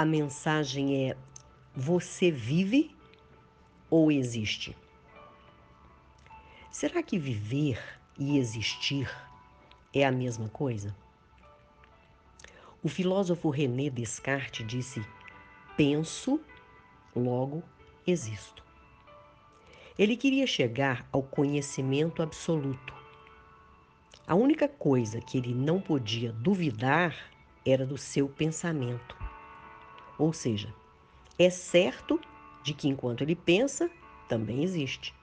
a mensagem é: você vive ou existe? Será que viver e existir é a mesma coisa? O filósofo René Descartes disse: penso, logo existo. Ele queria chegar ao conhecimento absoluto. A única coisa que ele não podia duvidar era do seu pensamento. Ou seja, é certo de que enquanto ele pensa, também existe.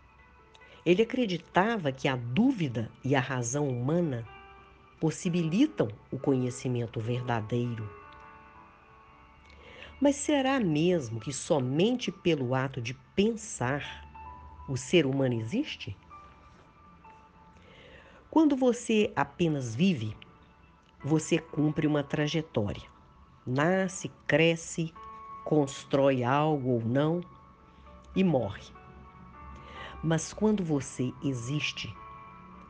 Ele acreditava que a dúvida e a razão humana possibilitam o conhecimento verdadeiro. Mas será mesmo que somente pelo ato de pensar o ser humano existe? Quando você apenas vive, você cumpre uma trajetória. Nasce, cresce, constrói algo ou não e morre. Mas quando você existe,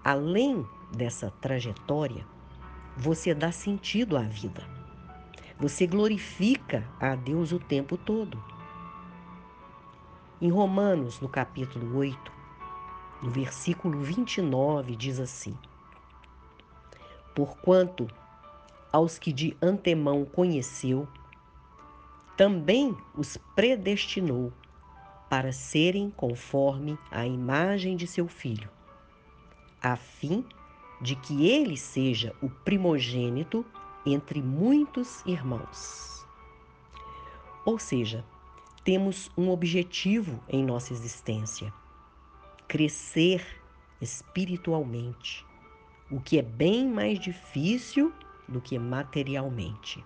além dessa trajetória, você dá sentido à vida. Você glorifica a Deus o tempo todo. Em Romanos, no capítulo 8, no versículo 29, diz assim: Porquanto aos que de antemão conheceu, também os predestinou para serem conforme a imagem de seu filho, a fim de que ele seja o primogênito entre muitos irmãos. Ou seja, temos um objetivo em nossa existência: crescer espiritualmente, o que é bem mais difícil do que materialmente.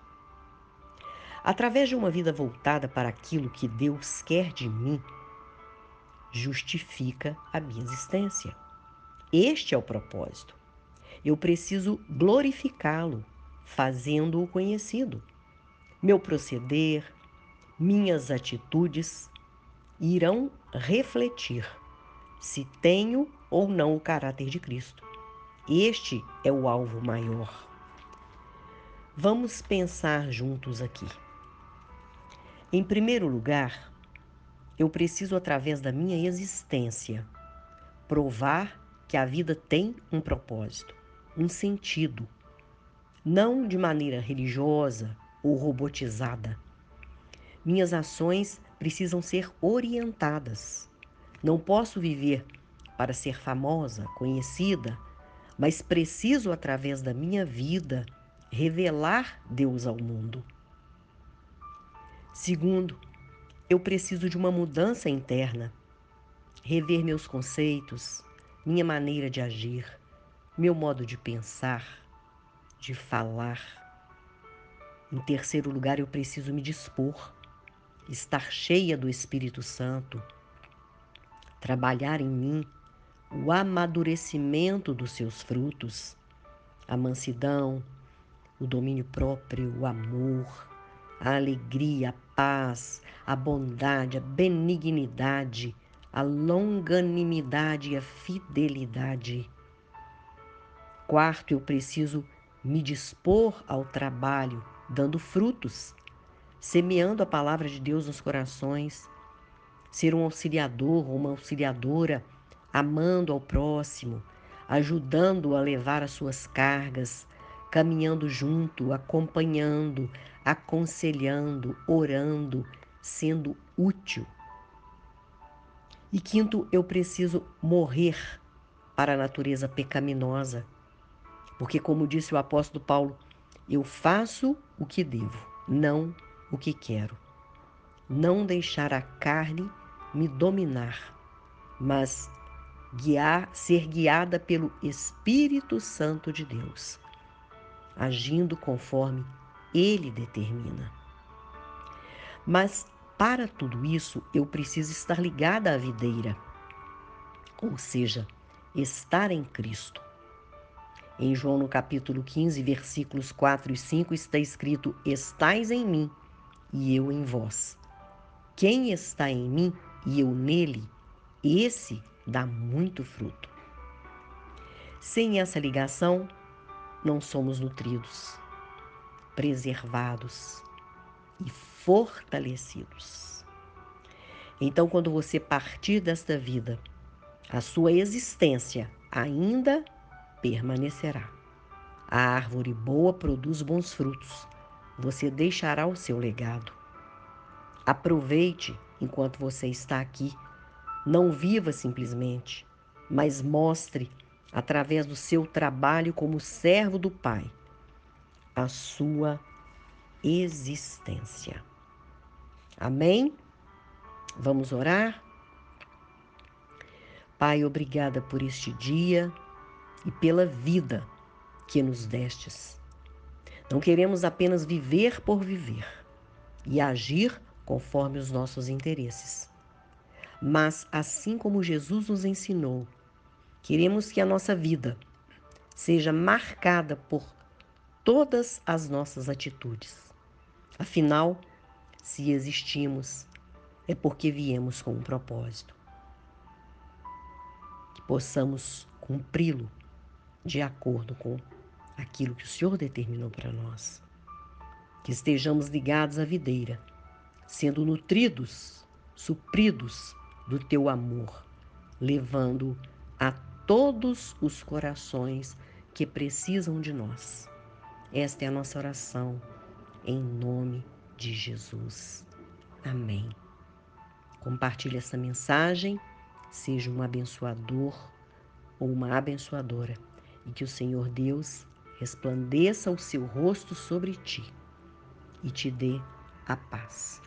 Através de uma vida voltada para aquilo que Deus quer de mim, justifica a minha existência. Este é o propósito. Eu preciso glorificá-lo, fazendo-o conhecido. Meu proceder, minhas atitudes irão refletir se tenho ou não o caráter de Cristo. Este é o alvo maior. Vamos pensar juntos aqui. Em primeiro lugar, eu preciso, através da minha existência, provar que a vida tem um propósito um sentido, não de maneira religiosa ou robotizada. Minhas ações precisam ser orientadas. Não posso viver para ser famosa, conhecida, mas preciso, através da minha vida, revelar Deus ao mundo. Segundo, eu preciso de uma mudança interna, rever meus conceitos, minha maneira de agir meu modo de pensar, de falar. Em terceiro lugar, eu preciso me dispor, estar cheia do Espírito Santo, trabalhar em mim o amadurecimento dos seus frutos, a mansidão, o domínio próprio, o amor, a alegria, a paz, a bondade, a benignidade, a longanimidade e a fidelidade. Quarto, eu preciso me dispor ao trabalho, dando frutos, semeando a palavra de Deus nos corações, ser um auxiliador ou uma auxiliadora, amando ao próximo, ajudando a levar as suas cargas, caminhando junto, acompanhando, aconselhando, orando, sendo útil. E quinto, eu preciso morrer para a natureza pecaminosa porque, como disse o apóstolo Paulo, eu faço o que devo, não o que quero. Não deixar a carne me dominar, mas guiar, ser guiada pelo Espírito Santo de Deus, agindo conforme ele determina. Mas para tudo isso, eu preciso estar ligada à videira, ou seja, estar em Cristo. Em João, no capítulo 15, versículos 4 e 5, está escrito: Estais em mim e eu em vós. Quem está em mim e eu nele, esse dá muito fruto. Sem essa ligação, não somos nutridos, preservados, e fortalecidos. Então, quando você partir desta vida, a sua existência ainda permanecerá. A árvore boa produz bons frutos. Você deixará o seu legado. Aproveite enquanto você está aqui. Não viva simplesmente, mas mostre, através do seu trabalho como servo do Pai, a sua existência. Amém? Vamos orar? Pai, obrigada por este dia e pela vida que nos destes. Não queremos apenas viver por viver e agir conforme os nossos interesses. Mas, assim como Jesus nos ensinou, queremos que a nossa vida seja marcada por todas as nossas atitudes. Afinal, se existimos, é porque viemos com um propósito. Que possamos cumpri-lo de acordo com aquilo que o Senhor determinou para nós. Que estejamos ligados à videira, sendo nutridos, supridos do teu amor, levando a todos os corações que precisam de nós. Esta é a nossa oração, em nome de Jesus. Amém. Compartilhe essa mensagem, seja um abençoador ou uma abençoadora, e que o Senhor Deus resplandeça o seu rosto sobre ti e te dê a paz.